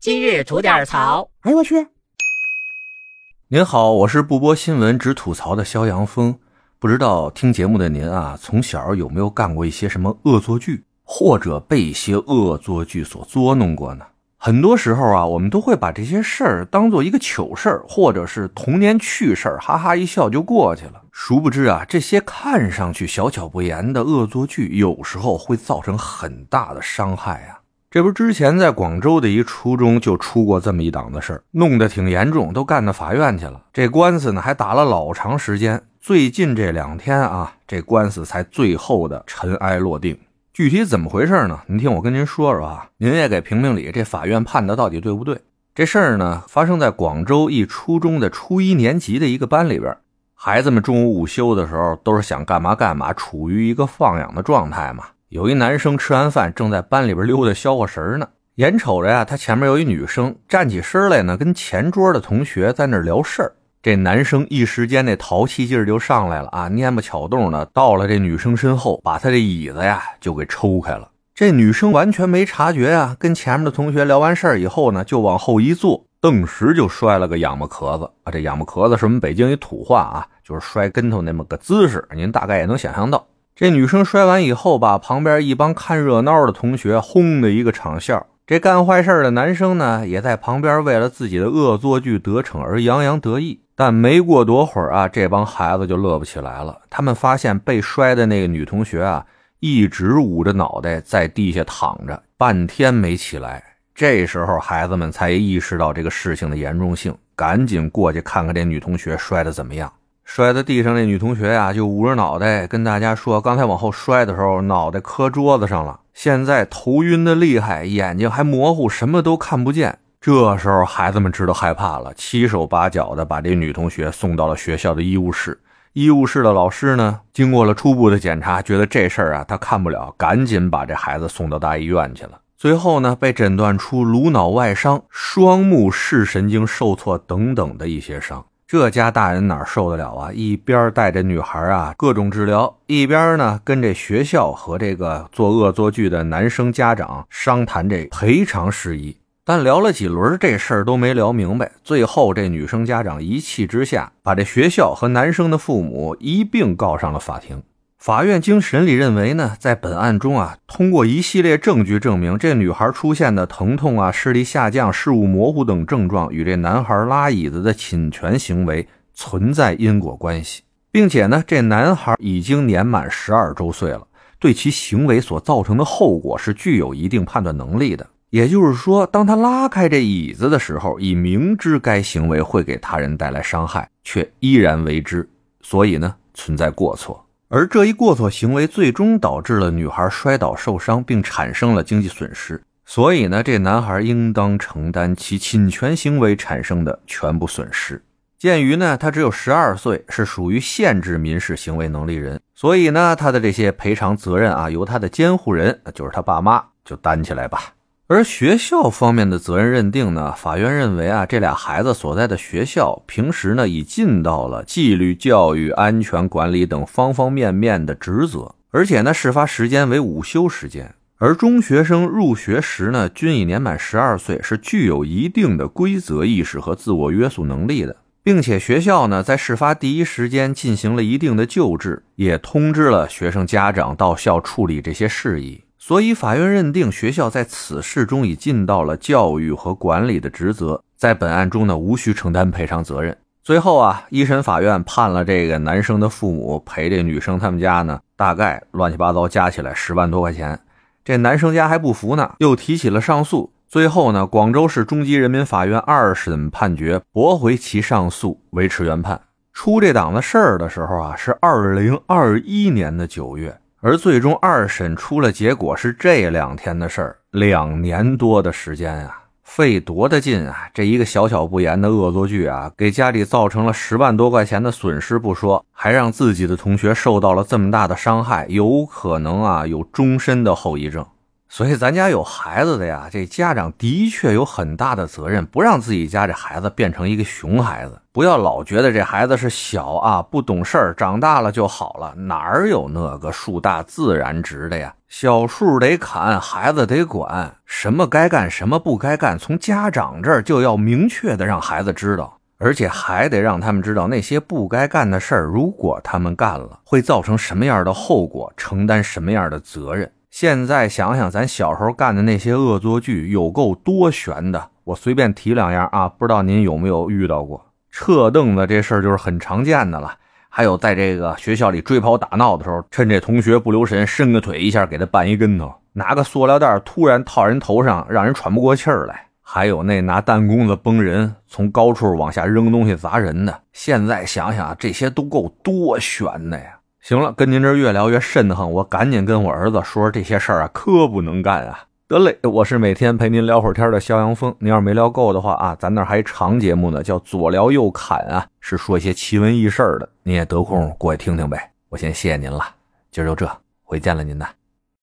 今日吐点槽。哎呦我去！您好，我是不播新闻只吐槽的肖阳峰。不知道听节目的您啊，从小有没有干过一些什么恶作剧，或者被一些恶作剧所捉弄过呢？很多时候啊，我们都会把这些事儿当做一个糗事儿，或者是童年趣事儿，哈哈一笑就过去了。殊不知啊，这些看上去小巧不言的恶作剧，有时候会造成很大的伤害啊。这不，之前在广州的一初中就出过这么一档子事儿，弄得挺严重，都干到法院去了。这官司呢，还打了老长时间。最近这两天啊，这官司才最后的尘埃落定。具体怎么回事呢？您听我跟您说说啊，您也给评评理，这法院判的到底对不对？这事儿呢，发生在广州一初中的初一年级的一个班里边，孩子们中午午休的时候都是想干嘛干嘛，处于一个放养的状态嘛。有一男生吃完饭正在班里边溜达消化神呢，眼瞅着呀，他前面有一女生站起身来呢，跟前桌的同学在那聊事儿。这男生一时间那淘气劲儿就上来了啊，蔫不巧动的到了这女生身后，把她这椅子呀就给抽开了。这女生完全没察觉呀，跟前面的同学聊完事儿以后呢，就往后一坐，顿时就摔了个仰巴壳子啊！这仰巴壳子是我们北京一土话啊，就是摔跟头那么个姿势，您大概也能想象到。这女生摔完以后吧，旁边一帮看热闹的同学轰的一个场笑。这干坏事的男生呢，也在旁边为了自己的恶作剧得逞而洋洋得意。但没过多会儿啊，这帮孩子就乐不起来了。他们发现被摔的那个女同学啊，一直捂着脑袋在地下躺着，半天没起来。这时候孩子们才意识到这个事情的严重性，赶紧过去看看这女同学摔得怎么样。摔在地上那女同学呀，就捂着脑袋跟大家说：“刚才往后摔的时候，脑袋磕桌子上了，现在头晕的厉害，眼睛还模糊，什么都看不见。”这时候孩子们知道害怕了，七手八脚的把这女同学送到了学校的医务室。医务室的老师呢，经过了初步的检查，觉得这事儿啊他看不了，赶紧把这孩子送到大医院去了。最后呢，被诊断出颅脑外伤、双目视神经受挫等等的一些伤。这家大人哪受得了啊？一边带着女孩啊各种治疗，一边呢跟这学校和这个做恶作剧的男生家长商谈这赔偿事宜。但聊了几轮，这事儿都没聊明白。最后这女生家长一气之下，把这学校和男生的父母一并告上了法庭。法院经审理认为呢，在本案中啊，通过一系列证据证明，这女孩出现的疼痛啊、视力下降、视物模糊等症状与这男孩拉椅子的侵权行为存在因果关系，并且呢，这男孩已经年满十二周岁了，对其行为所造成的后果是具有一定判断能力的。也就是说，当他拉开这椅子的时候，已明知该行为会给他人带来伤害，却依然为之，所以呢，存在过错。而这一过错行为最终导致了女孩摔倒受伤，并产生了经济损失，所以呢，这男孩应当承担其侵权行为产生的全部损失。鉴于呢，他只有十二岁，是属于限制民事行为能力人，所以呢，他的这些赔偿责任啊，由他的监护人，就是他爸妈，就担起来吧。而学校方面的责任认定呢？法院认为啊，这俩孩子所在的学校平时呢已尽到了纪律教育、安全管理等方方面面的职责，而且呢，事发时间为午休时间，而中学生入学时呢均已年满十二岁，是具有一定的规则意识和自我约束能力的，并且学校呢在事发第一时间进行了一定的救治，也通知了学生家长到校处理这些事宜。所以，法院认定学校在此事中已尽到了教育和管理的职责，在本案中呢，无需承担赔偿责任。最后啊，一审法院判了这个男生的父母赔这女生他们家呢，大概乱七八糟加起来十万多块钱。这男生家还不服呢，又提起了上诉。最后呢，广州市中级人民法院二审判决驳回其上诉，维持原判。出这档子事儿的时候啊，是二零二一年的九月。而最终二审出了结果是这两天的事儿，两年多的时间啊，费多大劲啊！这一个小小不言的恶作剧啊，给家里造成了十万多块钱的损失不说，还让自己的同学受到了这么大的伤害，有可能啊有终身的后遗症。所以咱家有孩子的呀，这家长的确有很大的责任，不让自己家这孩子变成一个熊孩子。不要老觉得这孩子是小啊，不懂事儿，长大了就好了。哪儿有那个树大自然直的呀？小树得砍，孩子得管，什么该干，什么不该干，从家长这儿就要明确的让孩子知道，而且还得让他们知道那些不该干的事儿，如果他们干了，会造成什么样的后果，承担什么样的责任。现在想想，咱小时候干的那些恶作剧，有够多悬的。我随便提两样啊，不知道您有没有遇到过？撤凳子这事儿就是很常见的了。还有在这个学校里追跑打闹的时候，趁这同学不留神，伸个腿一下给他绊一跟头；拿个塑料袋突然套人头上，让人喘不过气儿来。还有那拿弹弓子崩人，从高处往下扔东西砸人的。现在想想，这些都够多悬的呀！行了，跟您这越聊越瘆得慌，我赶紧跟我儿子说说这些事儿啊，可不能干啊！得嘞，我是每天陪您聊会儿天的肖阳峰，您要是没聊够的话啊，咱那还长节目呢，叫左聊右侃啊，是说一些奇闻异事的，您也得空过去听听呗。我先谢谢您了，今儿就这，回见了您呐。